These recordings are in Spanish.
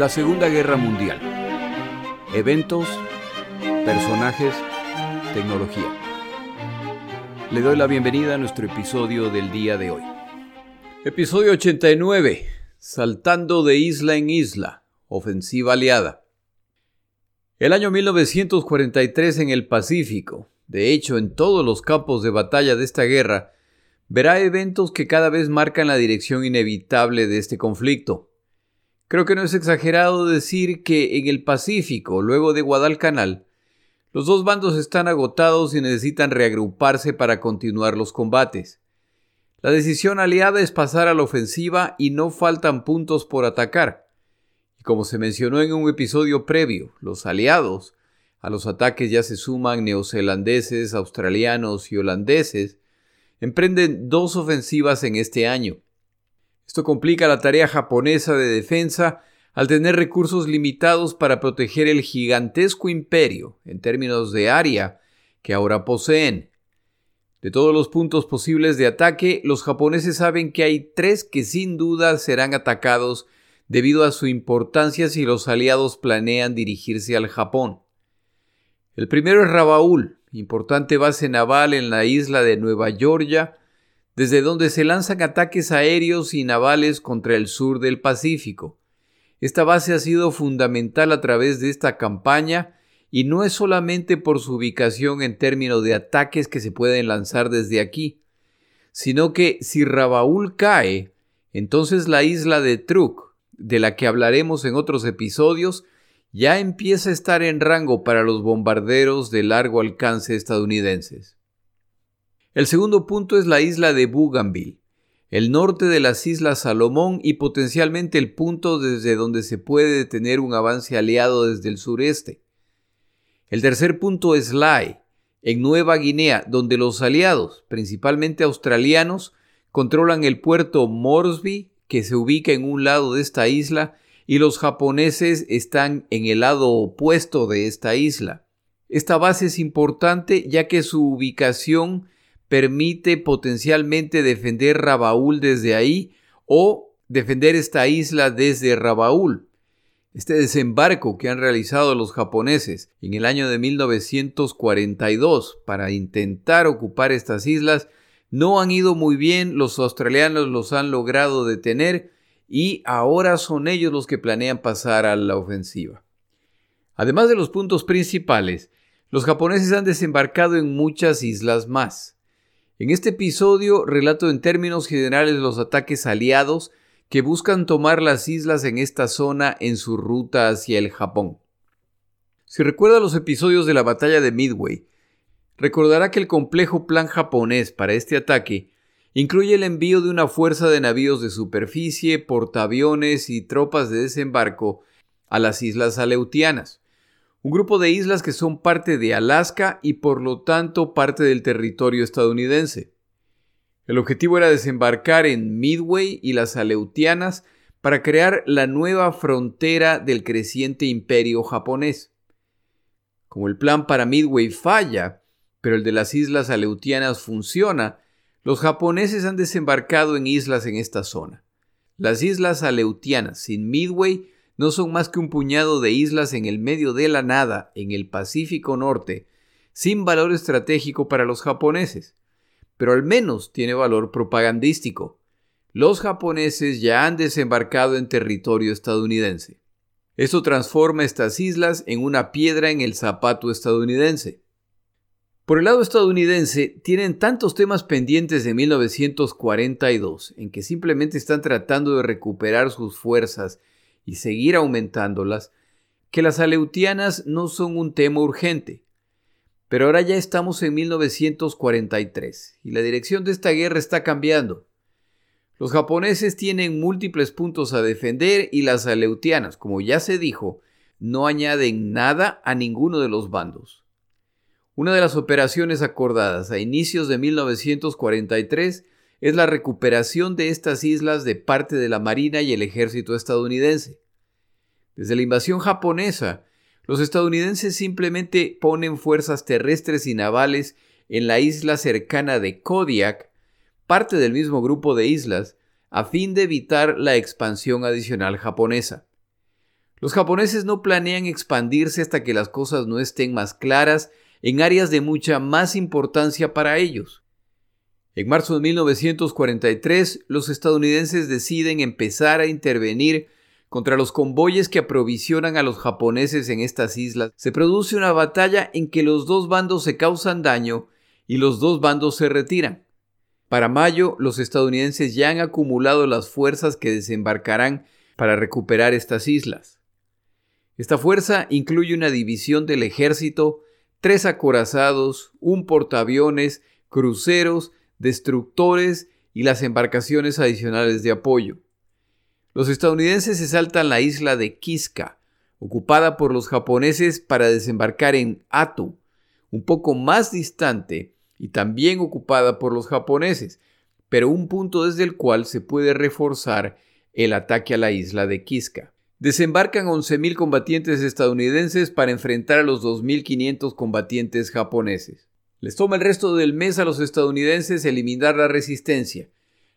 La Segunda Guerra Mundial. Eventos, personajes, tecnología. Le doy la bienvenida a nuestro episodio del día de hoy. Episodio 89. Saltando de isla en isla. Ofensiva aliada. El año 1943 en el Pacífico, de hecho en todos los campos de batalla de esta guerra, verá eventos que cada vez marcan la dirección inevitable de este conflicto. Creo que no es exagerado decir que en el Pacífico, luego de Guadalcanal, los dos bandos están agotados y necesitan reagruparse para continuar los combates. La decisión aliada es pasar a la ofensiva y no faltan puntos por atacar. Y como se mencionó en un episodio previo, los aliados a los ataques ya se suman neozelandeses, australianos y holandeses, emprenden dos ofensivas en este año. Esto complica la tarea japonesa de defensa al tener recursos limitados para proteger el gigantesco imperio, en términos de área, que ahora poseen. De todos los puntos posibles de ataque, los japoneses saben que hay tres que sin duda serán atacados debido a su importancia si los aliados planean dirigirse al Japón. El primero es Rabaul, importante base naval en la isla de Nueva Georgia, desde donde se lanzan ataques aéreos y navales contra el sur del Pacífico. Esta base ha sido fundamental a través de esta campaña y no es solamente por su ubicación en términos de ataques que se pueden lanzar desde aquí, sino que si Rabaul cae, entonces la isla de Truk, de la que hablaremos en otros episodios, ya empieza a estar en rango para los bombarderos de largo alcance estadounidenses. El segundo punto es la isla de Bougainville, el norte de las Islas Salomón y potencialmente el punto desde donde se puede detener un avance aliado desde el sureste. El tercer punto es Lae, en Nueva Guinea, donde los aliados, principalmente australianos, controlan el puerto Moresby, que se ubica en un lado de esta isla, y los japoneses están en el lado opuesto de esta isla. Esta base es importante ya que su ubicación permite potencialmente defender Rabaul desde ahí o defender esta isla desde Rabaul. Este desembarco que han realizado los japoneses en el año de 1942 para intentar ocupar estas islas no han ido muy bien, los australianos los han logrado detener y ahora son ellos los que planean pasar a la ofensiva. Además de los puntos principales, los japoneses han desembarcado en muchas islas más. En este episodio relato en términos generales los ataques aliados que buscan tomar las islas en esta zona en su ruta hacia el Japón. Si recuerda los episodios de la batalla de Midway, recordará que el complejo plan japonés para este ataque incluye el envío de una fuerza de navíos de superficie, portaaviones y tropas de desembarco a las islas Aleutianas, un grupo de islas que son parte de Alaska y por lo tanto parte del territorio estadounidense. El objetivo era desembarcar en Midway y las Aleutianas para crear la nueva frontera del creciente imperio japonés. Como el plan para Midway falla, pero el de las islas Aleutianas funciona, los japoneses han desembarcado en islas en esta zona. Las islas Aleutianas, sin Midway, no son más que un puñado de islas en el medio de la nada, en el Pacífico Norte, sin valor estratégico para los japoneses, pero al menos tiene valor propagandístico. Los japoneses ya han desembarcado en territorio estadounidense. Esto transforma estas islas en una piedra en el zapato estadounidense. Por el lado estadounidense, tienen tantos temas pendientes de 1942 en que simplemente están tratando de recuperar sus fuerzas y seguir aumentándolas, que las aleutianas no son un tema urgente. Pero ahora ya estamos en 1943 y la dirección de esta guerra está cambiando. Los japoneses tienen múltiples puntos a defender y las aleutianas, como ya se dijo, no añaden nada a ninguno de los bandos. Una de las operaciones acordadas a inicios de 1943 es la recuperación de estas islas de parte de la Marina y el ejército estadounidense. Desde la invasión japonesa, los estadounidenses simplemente ponen fuerzas terrestres y navales en la isla cercana de Kodiak, parte del mismo grupo de islas, a fin de evitar la expansión adicional japonesa. Los japoneses no planean expandirse hasta que las cosas no estén más claras en áreas de mucha más importancia para ellos. En marzo de 1943, los estadounidenses deciden empezar a intervenir contra los convoyes que aprovisionan a los japoneses en estas islas. Se produce una batalla en que los dos bandos se causan daño y los dos bandos se retiran. Para mayo, los estadounidenses ya han acumulado las fuerzas que desembarcarán para recuperar estas islas. Esta fuerza incluye una división del ejército, tres acorazados, un portaaviones, cruceros, destructores y las embarcaciones adicionales de apoyo. Los estadounidenses se saltan la isla de Kiska, ocupada por los japoneses para desembarcar en Atu, un poco más distante y también ocupada por los japoneses, pero un punto desde el cual se puede reforzar el ataque a la isla de Kiska desembarcan 11.000 combatientes estadounidenses para enfrentar a los 2.500 combatientes japoneses. Les toma el resto del mes a los estadounidenses eliminar la resistencia,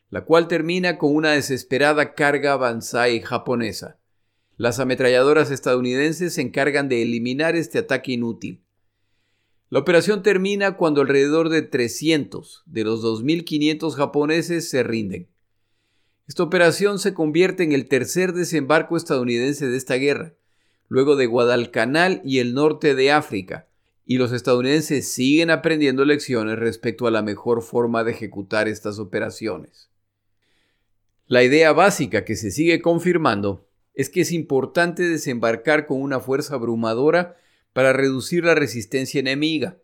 la cual termina con una desesperada carga Banzai japonesa. Las ametralladoras estadounidenses se encargan de eliminar este ataque inútil. La operación termina cuando alrededor de 300 de los 2.500 japoneses se rinden. Esta operación se convierte en el tercer desembarco estadounidense de esta guerra, luego de Guadalcanal y el norte de África, y los estadounidenses siguen aprendiendo lecciones respecto a la mejor forma de ejecutar estas operaciones. La idea básica que se sigue confirmando es que es importante desembarcar con una fuerza abrumadora para reducir la resistencia enemiga.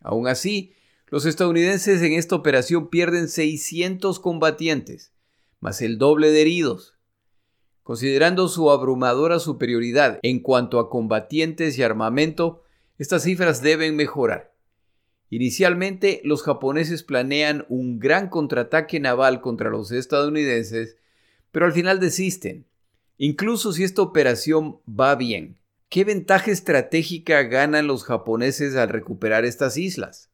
Aún así, los estadounidenses en esta operación pierden 600 combatientes, más el doble de heridos. Considerando su abrumadora superioridad en cuanto a combatientes y armamento, estas cifras deben mejorar. Inicialmente, los japoneses planean un gran contraataque naval contra los estadounidenses, pero al final desisten. Incluso si esta operación va bien, ¿qué ventaja estratégica ganan los japoneses al recuperar estas islas?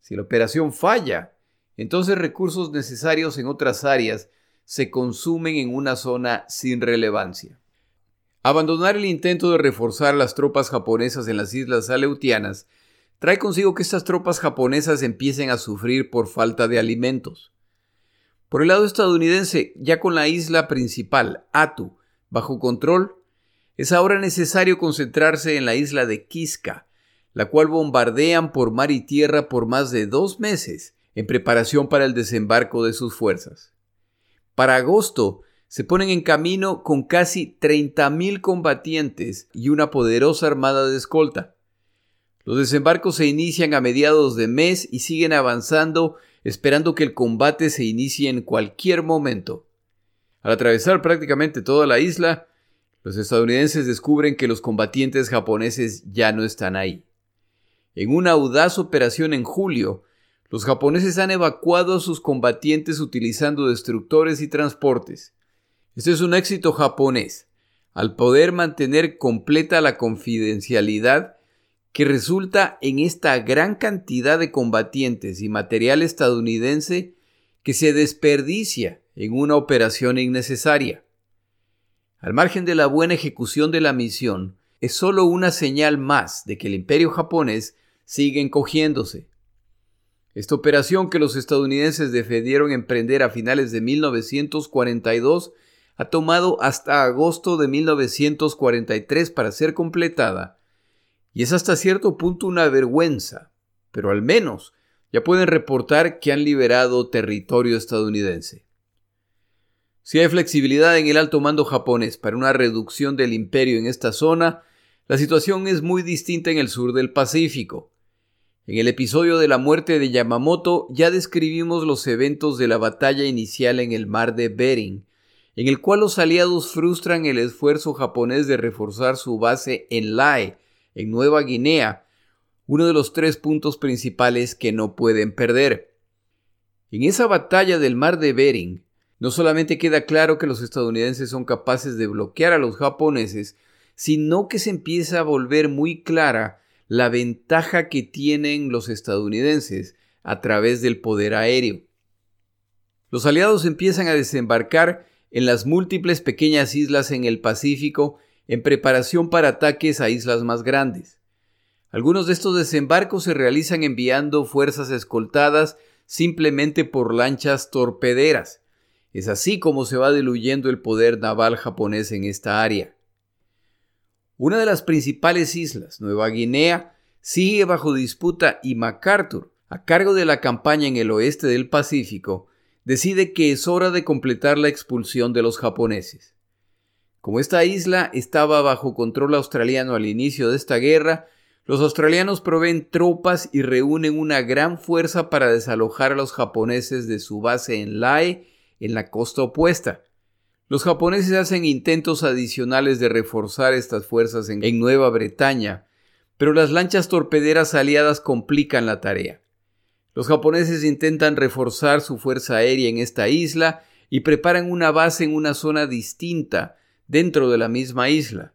Si la operación falla, entonces recursos necesarios en otras áreas se consumen en una zona sin relevancia. Abandonar el intento de reforzar las tropas japonesas en las islas aleutianas trae consigo que estas tropas japonesas empiecen a sufrir por falta de alimentos. Por el lado estadounidense, ya con la isla principal, Atu, bajo control, es ahora necesario concentrarse en la isla de Kiska, la cual bombardean por mar y tierra por más de dos meses en preparación para el desembarco de sus fuerzas. Para agosto se ponen en camino con casi 30.000 combatientes y una poderosa armada de escolta. Los desembarcos se inician a mediados de mes y siguen avanzando esperando que el combate se inicie en cualquier momento. Al atravesar prácticamente toda la isla, los estadounidenses descubren que los combatientes japoneses ya no están ahí. En una audaz operación en julio, los japoneses han evacuado a sus combatientes utilizando destructores y transportes. Este es un éxito japonés, al poder mantener completa la confidencialidad que resulta en esta gran cantidad de combatientes y material estadounidense que se desperdicia en una operación innecesaria. Al margen de la buena ejecución de la misión, es solo una señal más de que el imperio japonés sigue encogiéndose. Esta operación que los estadounidenses decidieron emprender a finales de 1942 ha tomado hasta agosto de 1943 para ser completada, y es hasta cierto punto una vergüenza, pero al menos ya pueden reportar que han liberado territorio estadounidense. Si hay flexibilidad en el alto mando japonés para una reducción del imperio en esta zona, la situación es muy distinta en el sur del Pacífico. En el episodio de la muerte de Yamamoto ya describimos los eventos de la batalla inicial en el mar de Bering, en el cual los aliados frustran el esfuerzo japonés de reforzar su base en Lae, en Nueva Guinea, uno de los tres puntos principales que no pueden perder. En esa batalla del mar de Bering, no solamente queda claro que los estadounidenses son capaces de bloquear a los japoneses, sino que se empieza a volver muy clara la ventaja que tienen los estadounidenses a través del poder aéreo. Los aliados empiezan a desembarcar en las múltiples pequeñas islas en el Pacífico en preparación para ataques a islas más grandes. Algunos de estos desembarcos se realizan enviando fuerzas escoltadas simplemente por lanchas torpederas. Es así como se va diluyendo el poder naval japonés en esta área. Una de las principales islas, Nueva Guinea, sigue bajo disputa y MacArthur, a cargo de la campaña en el oeste del Pacífico, decide que es hora de completar la expulsión de los japoneses. Como esta isla estaba bajo control australiano al inicio de esta guerra, los australianos proveen tropas y reúnen una gran fuerza para desalojar a los japoneses de su base en Lae, en la costa opuesta. Los japoneses hacen intentos adicionales de reforzar estas fuerzas en, en Nueva Bretaña, pero las lanchas torpederas aliadas complican la tarea. Los japoneses intentan reforzar su fuerza aérea en esta isla y preparan una base en una zona distinta dentro de la misma isla.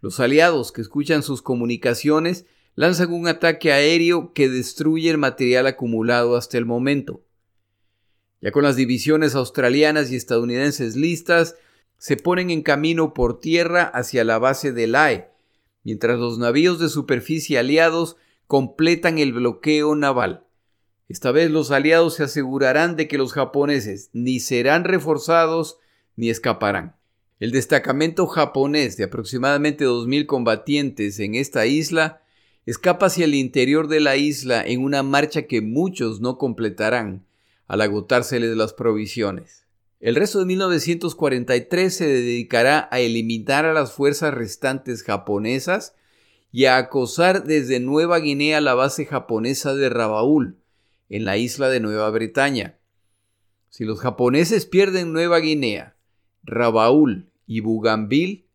Los aliados que escuchan sus comunicaciones lanzan un ataque aéreo que destruye el material acumulado hasta el momento. Ya con las divisiones australianas y estadounidenses listas, se ponen en camino por tierra hacia la base de Lae, mientras los navíos de superficie aliados completan el bloqueo naval. Esta vez los aliados se asegurarán de que los japoneses ni serán reforzados ni escaparán. El destacamento japonés de aproximadamente 2.000 combatientes en esta isla escapa hacia el interior de la isla en una marcha que muchos no completarán al agotárseles las provisiones. El resto de 1943 se dedicará a eliminar a las fuerzas restantes japonesas y a acosar desde Nueva Guinea la base japonesa de Rabaul, en la isla de Nueva Bretaña. Si los japoneses pierden Nueva Guinea, Rabaul y Bougainville,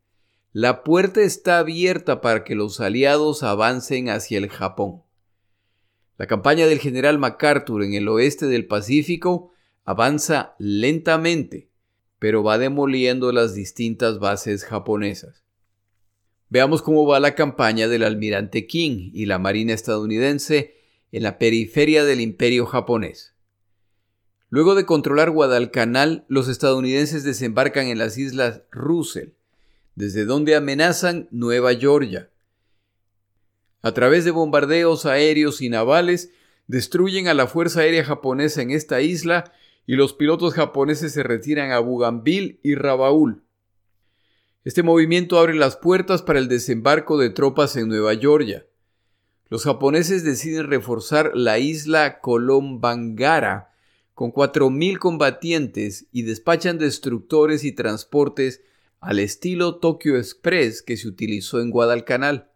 la puerta está abierta para que los aliados avancen hacia el Japón. La campaña del general MacArthur en el oeste del Pacífico avanza lentamente, pero va demoliendo las distintas bases japonesas. Veamos cómo va la campaña del almirante King y la Marina estadounidense en la periferia del imperio japonés. Luego de controlar Guadalcanal, los estadounidenses desembarcan en las islas Russell, desde donde amenazan Nueva Georgia. A través de bombardeos aéreos y navales, destruyen a la Fuerza Aérea japonesa en esta isla y los pilotos japoneses se retiran a Bougainville y Rabaul. Este movimiento abre las puertas para el desembarco de tropas en Nueva Georgia los japoneses deciden reforzar la isla Kolombangara con 4.000 combatientes y despachan destructores y transportes al estilo Tokyo Express que se utilizó en Guadalcanal.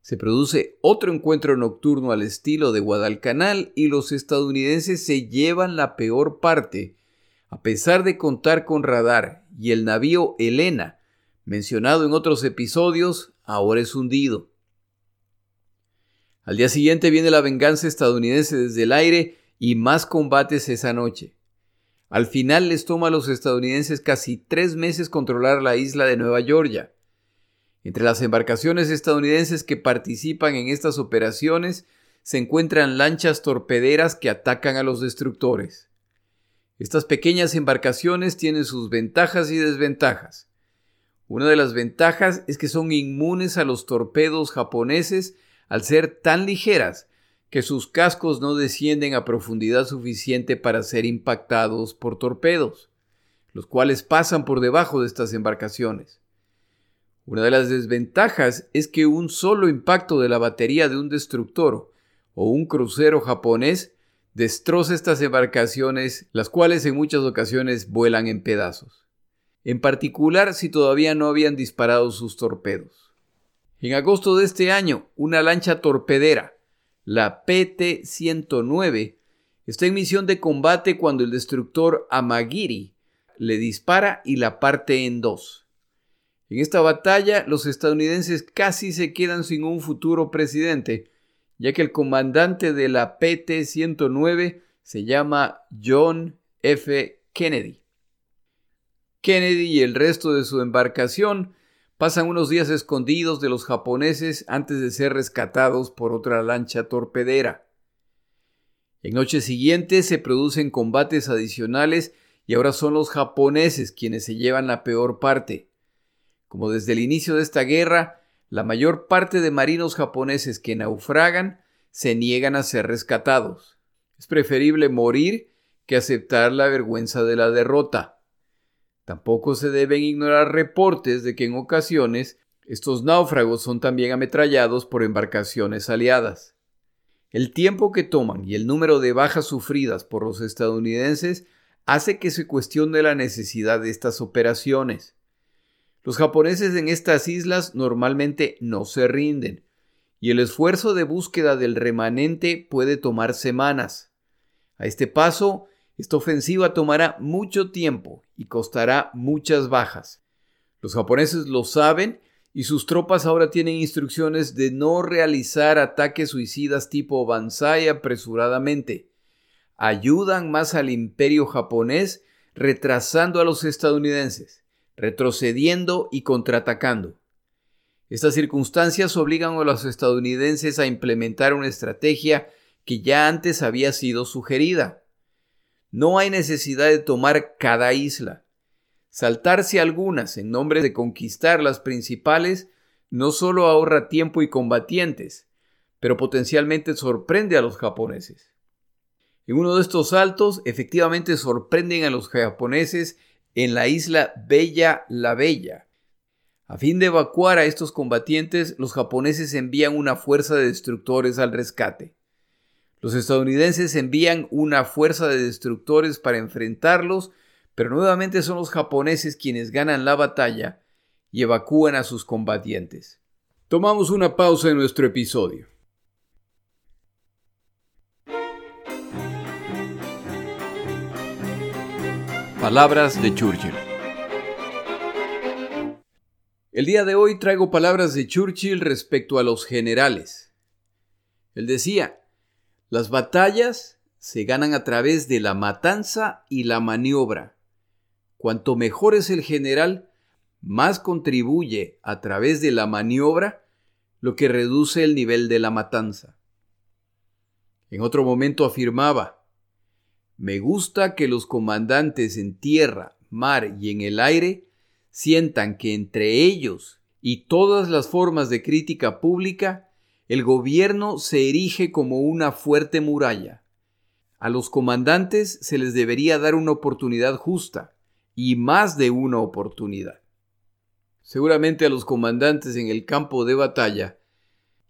Se produce otro encuentro nocturno al estilo de Guadalcanal y los estadounidenses se llevan la peor parte, a pesar de contar con radar y el navío Elena, mencionado en otros episodios, ahora es hundido. Al día siguiente viene la venganza estadounidense desde el aire y más combates esa noche. Al final les toma a los estadounidenses casi tres meses controlar la isla de Nueva Georgia. Entre las embarcaciones estadounidenses que participan en estas operaciones se encuentran lanchas torpederas que atacan a los destructores. Estas pequeñas embarcaciones tienen sus ventajas y desventajas. Una de las ventajas es que son inmunes a los torpedos japoneses al ser tan ligeras que sus cascos no descienden a profundidad suficiente para ser impactados por torpedos, los cuales pasan por debajo de estas embarcaciones. Una de las desventajas es que un solo impacto de la batería de un destructor o un crucero japonés destroza estas embarcaciones, las cuales en muchas ocasiones vuelan en pedazos, en particular si todavía no habían disparado sus torpedos. En agosto de este año, una lancha torpedera, la PT-109, está en misión de combate cuando el destructor Amagiri le dispara y la parte en dos. En esta batalla, los estadounidenses casi se quedan sin un futuro presidente, ya que el comandante de la PT-109 se llama John F. Kennedy. Kennedy y el resto de su embarcación pasan unos días escondidos de los japoneses antes de ser rescatados por otra lancha torpedera. En noches siguientes se producen combates adicionales y ahora son los japoneses quienes se llevan la peor parte. como desde el inicio de esta guerra, la mayor parte de marinos japoneses que naufragan se niegan a ser rescatados. Es preferible morir que aceptar la vergüenza de la derrota. Tampoco se deben ignorar reportes de que en ocasiones estos náufragos son también ametrallados por embarcaciones aliadas. El tiempo que toman y el número de bajas sufridas por los estadounidenses hace que se cuestione la necesidad de estas operaciones. Los japoneses en estas islas normalmente no se rinden, y el esfuerzo de búsqueda del remanente puede tomar semanas. A este paso, esta ofensiva tomará mucho tiempo y costará muchas bajas. Los japoneses lo saben y sus tropas ahora tienen instrucciones de no realizar ataques suicidas tipo Banzai apresuradamente. Ayudan más al imperio japonés retrasando a los estadounidenses, retrocediendo y contraatacando. Estas circunstancias obligan a los estadounidenses a implementar una estrategia que ya antes había sido sugerida. No hay necesidad de tomar cada isla Saltarse algunas en nombre de conquistar las principales no solo ahorra tiempo y combatientes, pero potencialmente sorprende a los japoneses. En uno de estos saltos, efectivamente sorprenden a los japoneses en la isla Bella la Bella. A fin de evacuar a estos combatientes, los japoneses envían una fuerza de destructores al rescate. Los estadounidenses envían una fuerza de destructores para enfrentarlos pero nuevamente son los japoneses quienes ganan la batalla y evacúan a sus combatientes. Tomamos una pausa en nuestro episodio. Palabras de Churchill. El día de hoy traigo palabras de Churchill respecto a los generales. Él decía, las batallas se ganan a través de la matanza y la maniobra Cuanto mejor es el general, más contribuye a través de la maniobra, lo que reduce el nivel de la matanza. En otro momento afirmaba, me gusta que los comandantes en tierra, mar y en el aire sientan que entre ellos y todas las formas de crítica pública, el gobierno se erige como una fuerte muralla. A los comandantes se les debería dar una oportunidad justa, y más de una oportunidad. Seguramente a los comandantes en el campo de batalla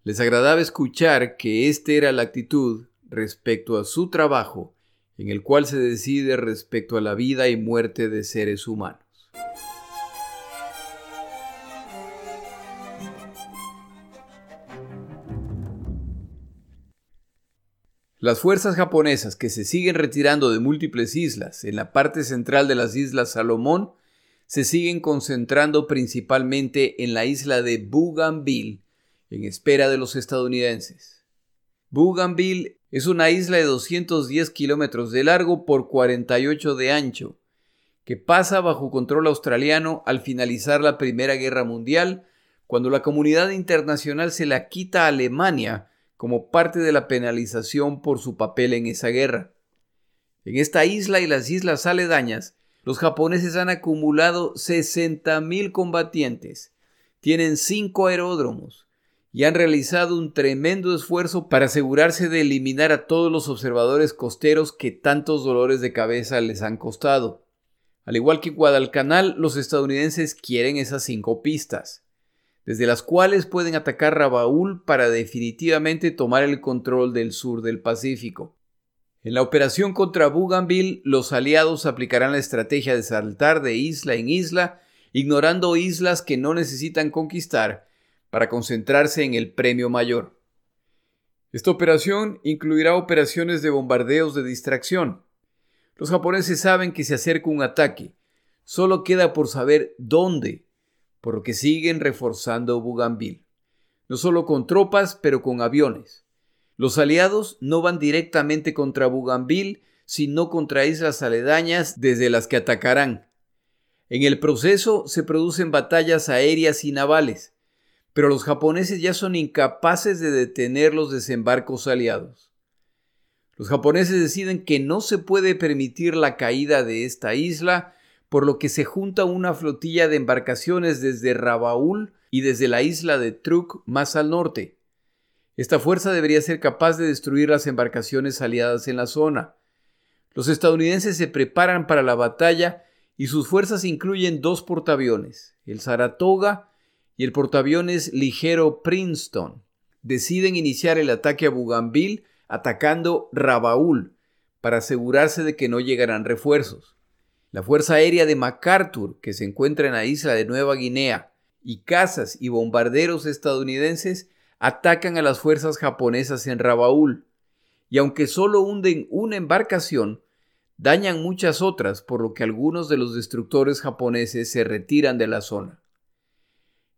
les agradaba escuchar que esta era la actitud respecto a su trabajo en el cual se decide respecto a la vida y muerte de seres humanos. Las fuerzas japonesas que se siguen retirando de múltiples islas en la parte central de las Islas Salomón se siguen concentrando principalmente en la isla de Bougainville en espera de los estadounidenses. Bougainville es una isla de 210 kilómetros de largo por 48 de ancho, que pasa bajo control australiano al finalizar la Primera Guerra Mundial, cuando la comunidad internacional se la quita a Alemania como parte de la penalización por su papel en esa guerra. En esta isla y las islas aledañas, los japoneses han acumulado 60.000 combatientes, tienen cinco aeródromos y han realizado un tremendo esfuerzo para asegurarse de eliminar a todos los observadores costeros que tantos dolores de cabeza les han costado. Al igual que Guadalcanal, los estadounidenses quieren esas cinco pistas desde las cuales pueden atacar Rabaul para definitivamente tomar el control del sur del Pacífico. En la operación contra Bougainville, los aliados aplicarán la estrategia de saltar de isla en isla, ignorando islas que no necesitan conquistar, para concentrarse en el premio mayor. Esta operación incluirá operaciones de bombardeos de distracción. Los japoneses saben que se acerca un ataque, solo queda por saber dónde por lo que siguen reforzando Bougainville, no solo con tropas, pero con aviones. Los aliados no van directamente contra Bougainville, sino contra islas aledañas desde las que atacarán. En el proceso se producen batallas aéreas y navales, pero los japoneses ya son incapaces de detener los desembarcos aliados. Los japoneses deciden que no se puede permitir la caída de esta isla por lo que se junta una flotilla de embarcaciones desde Rabaul y desde la isla de Truk más al norte. Esta fuerza debería ser capaz de destruir las embarcaciones aliadas en la zona. Los estadounidenses se preparan para la batalla y sus fuerzas incluyen dos portaaviones, el Saratoga y el portaaviones ligero Princeton. Deciden iniciar el ataque a Bougainville atacando Rabaul para asegurarse de que no llegarán refuerzos. La Fuerza Aérea de MacArthur, que se encuentra en la isla de Nueva Guinea, y cazas y bombarderos estadounidenses atacan a las fuerzas japonesas en Rabaul, y aunque solo hunden una embarcación, dañan muchas otras, por lo que algunos de los destructores japoneses se retiran de la zona.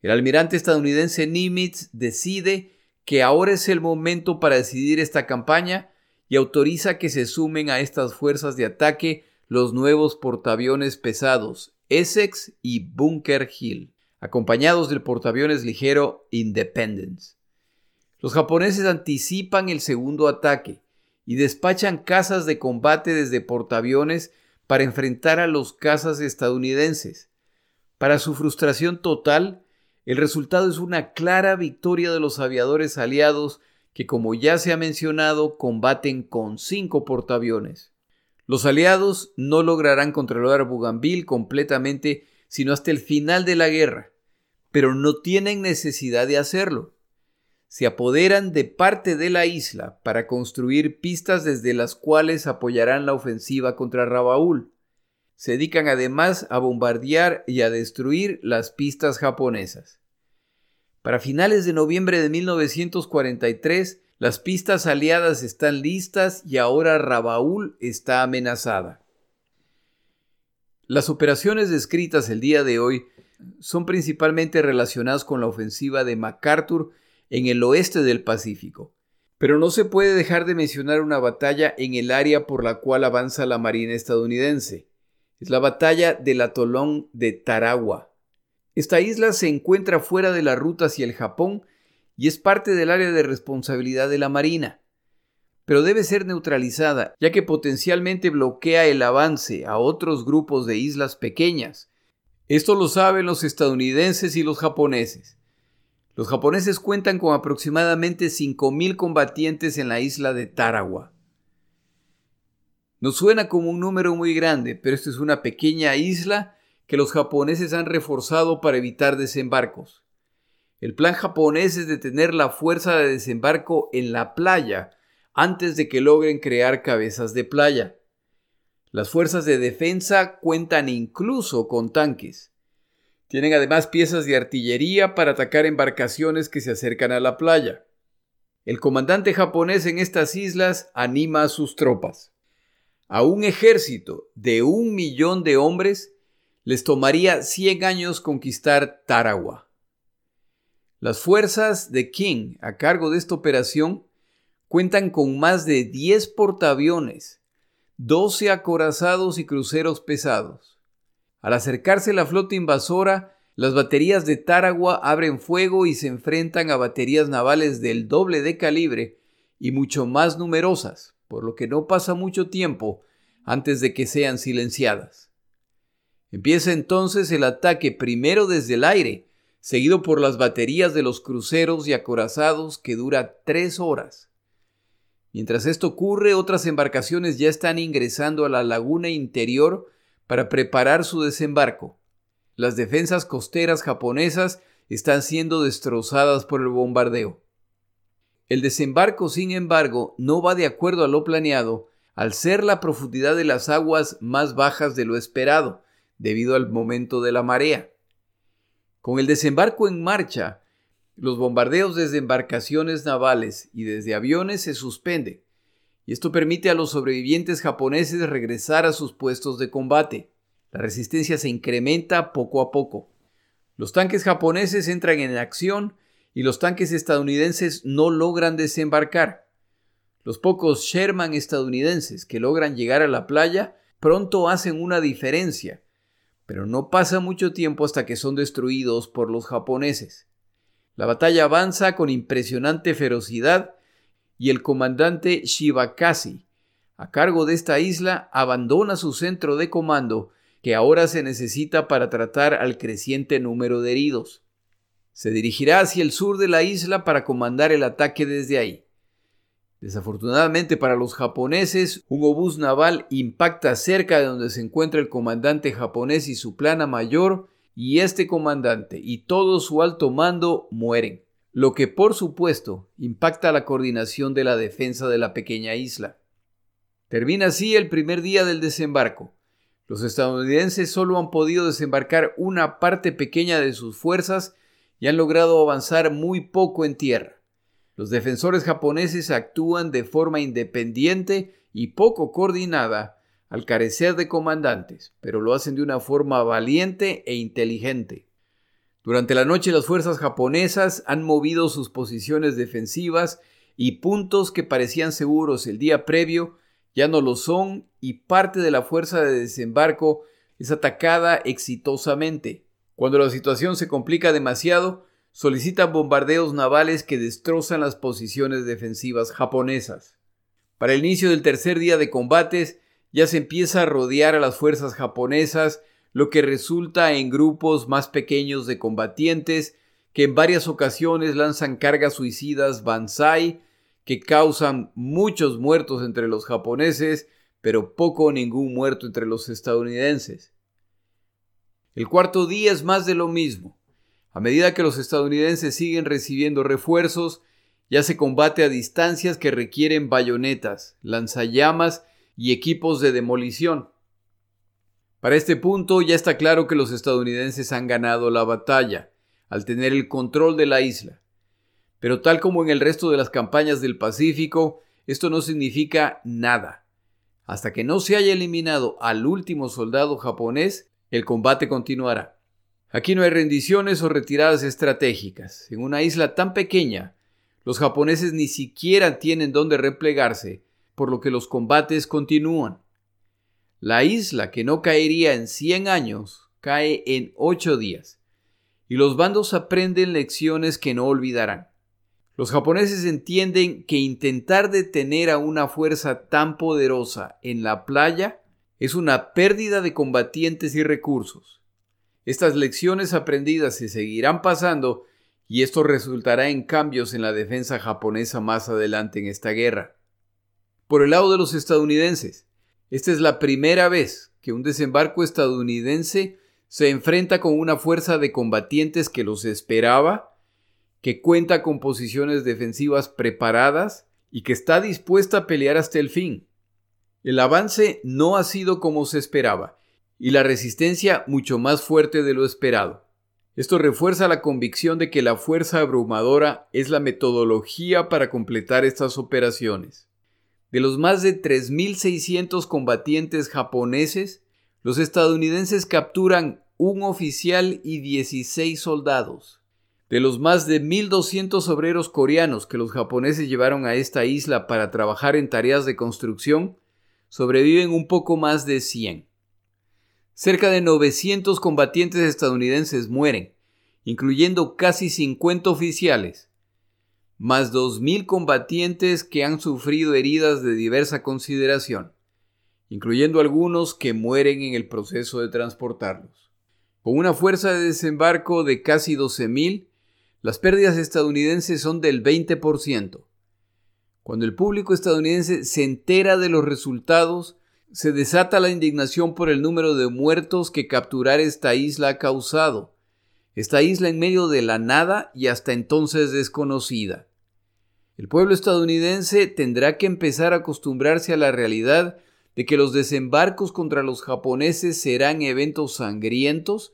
El almirante estadounidense Nimitz decide que ahora es el momento para decidir esta campaña y autoriza que se sumen a estas fuerzas de ataque los nuevos portaaviones pesados Essex y Bunker Hill, acompañados del portaaviones ligero Independence. Los japoneses anticipan el segundo ataque y despachan cazas de combate desde portaaviones para enfrentar a los cazas estadounidenses. Para su frustración total, el resultado es una clara victoria de los aviadores aliados que, como ya se ha mencionado, combaten con cinco portaaviones. Los aliados no lograrán controlar Bougainville completamente sino hasta el final de la guerra, pero no tienen necesidad de hacerlo se apoderan de parte de la isla para construir pistas desde las cuales apoyarán la ofensiva contra Rabaul. Se dedican además a bombardear y a destruir las pistas japonesas. Para finales de noviembre de 1943, las pistas aliadas están listas y ahora Rabaul está amenazada. Las operaciones descritas el día de hoy son principalmente relacionadas con la ofensiva de MacArthur en el oeste del Pacífico. Pero no se puede dejar de mencionar una batalla en el área por la cual avanza la Marina estadounidense. Es la batalla del atolón de Tarawa. Esta isla se encuentra fuera de la ruta hacia el Japón y es parte del área de responsabilidad de la Marina. Pero debe ser neutralizada, ya que potencialmente bloquea el avance a otros grupos de islas pequeñas. Esto lo saben los estadounidenses y los japoneses. Los japoneses cuentan con aproximadamente 5.000 combatientes en la isla de Tarawa. Nos suena como un número muy grande, pero esto es una pequeña isla que los japoneses han reforzado para evitar desembarcos. El plan japonés es detener la fuerza de desembarco en la playa antes de que logren crear cabezas de playa. Las fuerzas de defensa cuentan incluso con tanques. Tienen además piezas de artillería para atacar embarcaciones que se acercan a la playa. El comandante japonés en estas islas anima a sus tropas. A un ejército de un millón de hombres les tomaría 100 años conquistar Tarawa. Las fuerzas de King a cargo de esta operación cuentan con más de 10 portaaviones, 12 acorazados y cruceros pesados. Al acercarse la flota invasora, las baterías de Tarawa abren fuego y se enfrentan a baterías navales del doble de calibre y mucho más numerosas, por lo que no pasa mucho tiempo antes de que sean silenciadas. Empieza entonces el ataque primero desde el aire, seguido por las baterías de los cruceros y acorazados que dura tres horas. Mientras esto ocurre, otras embarcaciones ya están ingresando a la laguna interior para preparar su desembarco. Las defensas costeras japonesas están siendo destrozadas por el bombardeo. El desembarco, sin embargo, no va de acuerdo a lo planeado, al ser la profundidad de las aguas más bajas de lo esperado, debido al momento de la marea. Con el desembarco en marcha, los bombardeos desde embarcaciones navales y desde aviones se suspenden y esto permite a los sobrevivientes japoneses regresar a sus puestos de combate. La resistencia se incrementa poco a poco. Los tanques japoneses entran en acción y los tanques estadounidenses no logran desembarcar. Los pocos Sherman estadounidenses que logran llegar a la playa pronto hacen una diferencia, pero no pasa mucho tiempo hasta que son destruidos por los japoneses. La batalla avanza con impresionante ferocidad y el comandante Shibakashi, a cargo de esta isla, abandona su centro de comando que ahora se necesita para tratar al creciente número de heridos. Se dirigirá hacia el sur de la isla para comandar el ataque desde ahí. Desafortunadamente para los japoneses, un obús naval impacta cerca de donde se encuentra el comandante japonés y su plana mayor, y este comandante y todo su alto mando mueren, lo que por supuesto impacta la coordinación de la defensa de la pequeña isla. Termina así el primer día del desembarco. Los estadounidenses solo han podido desembarcar una parte pequeña de sus fuerzas y han logrado avanzar muy poco en tierra. Los defensores japoneses actúan de forma independiente y poco coordinada al carecer de comandantes, pero lo hacen de una forma valiente e inteligente. Durante la noche las fuerzas japonesas han movido sus posiciones defensivas y puntos que parecían seguros el día previo ya no lo son y parte de la fuerza de desembarco es atacada exitosamente. Cuando la situación se complica demasiado, solicitan bombardeos navales que destrozan las posiciones defensivas japonesas. Para el inicio del tercer día de combates, ya se empieza a rodear a las fuerzas japonesas, lo que resulta en grupos más pequeños de combatientes que en varias ocasiones lanzan cargas suicidas Banzai que causan muchos muertos entre los japoneses, pero poco o ningún muerto entre los estadounidenses. El cuarto día es más de lo mismo. A medida que los estadounidenses siguen recibiendo refuerzos, ya se combate a distancias que requieren bayonetas, lanzallamas y equipos de demolición. Para este punto ya está claro que los estadounidenses han ganado la batalla, al tener el control de la isla. Pero tal como en el resto de las campañas del Pacífico, esto no significa nada. Hasta que no se haya eliminado al último soldado japonés, el combate continuará. Aquí no hay rendiciones o retiradas estratégicas. En una isla tan pequeña, los japoneses ni siquiera tienen dónde replegarse, por lo que los combates continúan. La isla que no caería en 100 años cae en 8 días, y los bandos aprenden lecciones que no olvidarán. Los japoneses entienden que intentar detener a una fuerza tan poderosa en la playa es una pérdida de combatientes y recursos. Estas lecciones aprendidas se seguirán pasando y esto resultará en cambios en la defensa japonesa más adelante en esta guerra. Por el lado de los estadounidenses, esta es la primera vez que un desembarco estadounidense se enfrenta con una fuerza de combatientes que los esperaba, que cuenta con posiciones defensivas preparadas y que está dispuesta a pelear hasta el fin. El avance no ha sido como se esperaba, y la resistencia mucho más fuerte de lo esperado. Esto refuerza la convicción de que la fuerza abrumadora es la metodología para completar estas operaciones. De los más de 3.600 combatientes japoneses, los estadounidenses capturan un oficial y 16 soldados. De los más de 1.200 obreros coreanos que los japoneses llevaron a esta isla para trabajar en tareas de construcción, sobreviven un poco más de 100. Cerca de 900 combatientes estadounidenses mueren, incluyendo casi 50 oficiales, más 2.000 combatientes que han sufrido heridas de diversa consideración, incluyendo algunos que mueren en el proceso de transportarlos. Con una fuerza de desembarco de casi 12.000, las pérdidas estadounidenses son del 20%. Cuando el público estadounidense se entera de los resultados, se desata la indignación por el número de muertos que capturar esta isla ha causado. Esta isla en medio de la nada y hasta entonces desconocida. El pueblo estadounidense tendrá que empezar a acostumbrarse a la realidad de que los desembarcos contra los japoneses serán eventos sangrientos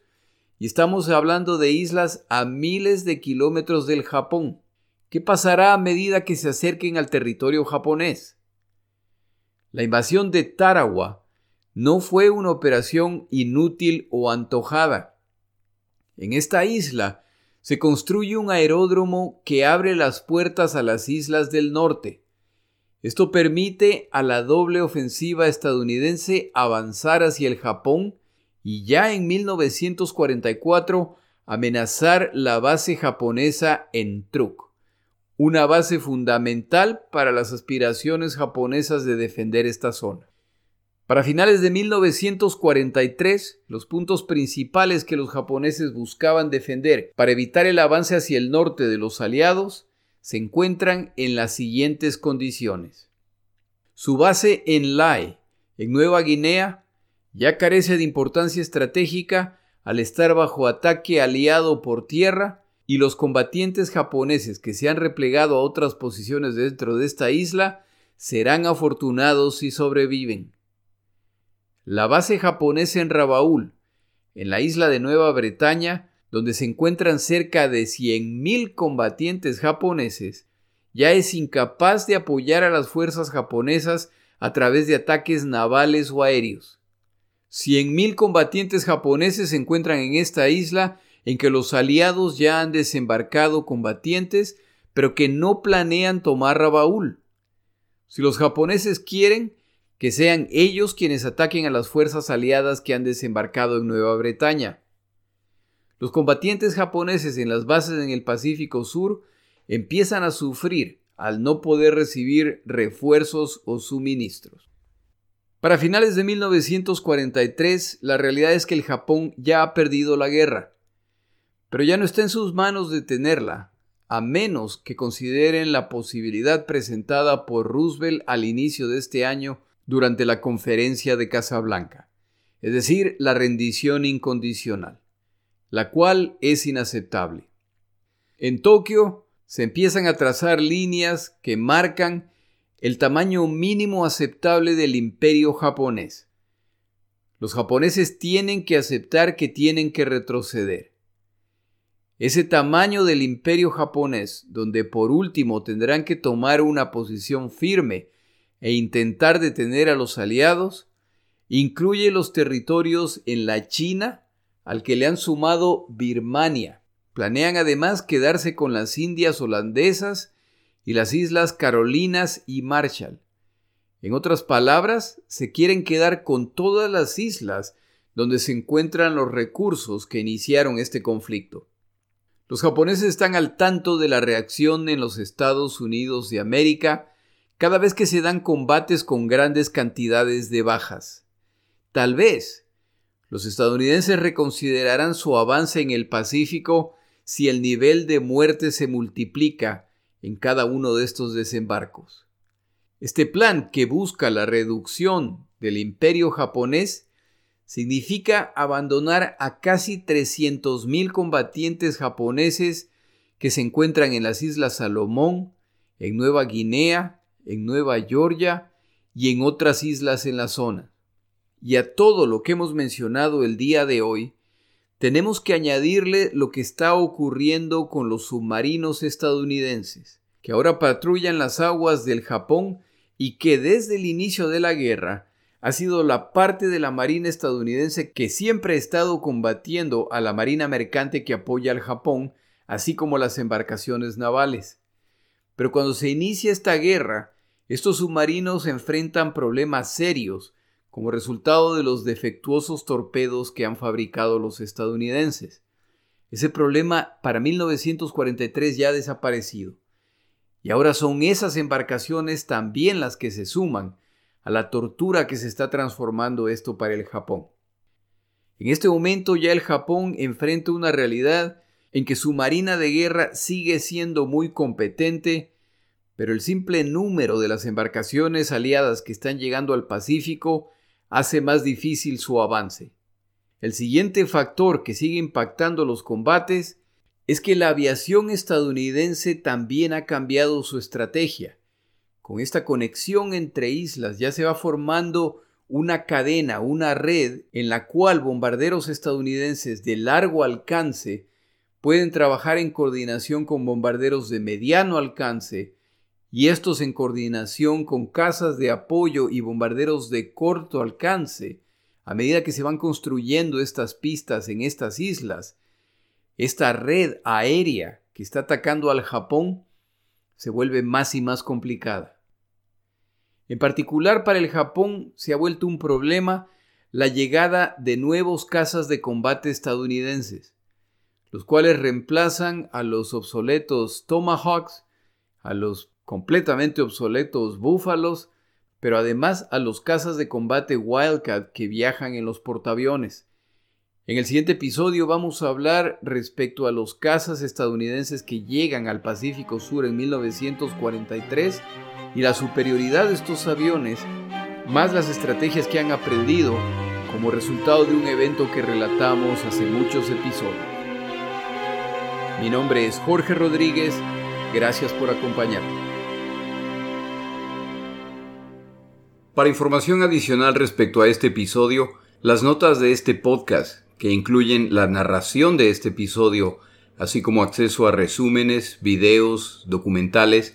y estamos hablando de islas a miles de kilómetros del Japón. ¿Qué pasará a medida que se acerquen al territorio japonés? La invasión de Tarawa no fue una operación inútil o antojada. En esta isla se construye un aeródromo que abre las puertas a las islas del norte. Esto permite a la doble ofensiva estadounidense avanzar hacia el Japón y ya en 1944 amenazar la base japonesa en Truk una base fundamental para las aspiraciones japonesas de defender esta zona. Para finales de 1943, los puntos principales que los japoneses buscaban defender para evitar el avance hacia el norte de los aliados se encuentran en las siguientes condiciones. Su base en Lae, en Nueva Guinea, ya carece de importancia estratégica al estar bajo ataque aliado por tierra y los combatientes japoneses que se han replegado a otras posiciones dentro de esta isla serán afortunados si sobreviven. La base japonesa en Rabaul, en la isla de Nueva Bretaña, donde se encuentran cerca de 100.000 combatientes japoneses, ya es incapaz de apoyar a las fuerzas japonesas a través de ataques navales o aéreos. 100.000 combatientes japoneses se encuentran en esta isla en que los aliados ya han desembarcado combatientes, pero que no planean tomar Rabaul. Si los japoneses quieren, que sean ellos quienes ataquen a las fuerzas aliadas que han desembarcado en Nueva Bretaña. Los combatientes japoneses en las bases en el Pacífico Sur empiezan a sufrir al no poder recibir refuerzos o suministros. Para finales de 1943, la realidad es que el Japón ya ha perdido la guerra, pero ya no está en sus manos detenerla, a menos que consideren la posibilidad presentada por Roosevelt al inicio de este año durante la conferencia de Casablanca, es decir, la rendición incondicional, la cual es inaceptable. En Tokio se empiezan a trazar líneas que marcan el tamaño mínimo aceptable del imperio japonés. Los japoneses tienen que aceptar que tienen que retroceder. Ese tamaño del imperio japonés, donde por último tendrán que tomar una posición firme e intentar detener a los aliados, incluye los territorios en la China al que le han sumado Birmania. Planean además quedarse con las Indias holandesas y las Islas Carolinas y Marshall. En otras palabras, se quieren quedar con todas las islas donde se encuentran los recursos que iniciaron este conflicto. Los japoneses están al tanto de la reacción en los Estados Unidos de América cada vez que se dan combates con grandes cantidades de bajas. Tal vez los estadounidenses reconsiderarán su avance en el Pacífico si el nivel de muerte se multiplica en cada uno de estos desembarcos. Este plan que busca la reducción del imperio japonés significa abandonar a casi 300.000 combatientes japoneses que se encuentran en las Islas Salomón, en Nueva Guinea, en Nueva Georgia y en otras islas en la zona. Y a todo lo que hemos mencionado el día de hoy, tenemos que añadirle lo que está ocurriendo con los submarinos estadounidenses, que ahora patrullan las aguas del Japón y que desde el inicio de la guerra ha sido la parte de la Marina estadounidense que siempre ha estado combatiendo a la Marina mercante que apoya al Japón, así como las embarcaciones navales. Pero cuando se inicia esta guerra, estos submarinos enfrentan problemas serios como resultado de los defectuosos torpedos que han fabricado los estadounidenses. Ese problema para 1943 ya ha desaparecido. Y ahora son esas embarcaciones también las que se suman a la tortura que se está transformando esto para el Japón. En este momento ya el Japón enfrenta una realidad en que su marina de guerra sigue siendo muy competente pero el simple número de las embarcaciones aliadas que están llegando al Pacífico hace más difícil su avance. El siguiente factor que sigue impactando los combates es que la aviación estadounidense también ha cambiado su estrategia. Con esta conexión entre islas ya se va formando una cadena, una red en la cual bombarderos estadounidenses de largo alcance pueden trabajar en coordinación con bombarderos de mediano alcance y estos en coordinación con casas de apoyo y bombarderos de corto alcance, a medida que se van construyendo estas pistas en estas islas, esta red aérea que está atacando al Japón se vuelve más y más complicada. En particular para el Japón se ha vuelto un problema la llegada de nuevos cazas de combate estadounidenses, los cuales reemplazan a los obsoletos Tomahawks, a los completamente obsoletos búfalos, pero además a los cazas de combate Wildcat que viajan en los portaaviones. En el siguiente episodio vamos a hablar respecto a los cazas estadounidenses que llegan al Pacífico Sur en 1943 y la superioridad de estos aviones, más las estrategias que han aprendido como resultado de un evento que relatamos hace muchos episodios. Mi nombre es Jorge Rodríguez, gracias por acompañarme. Para información adicional respecto a este episodio, las notas de este podcast que incluyen la narración de este episodio, así como acceso a resúmenes, videos, documentales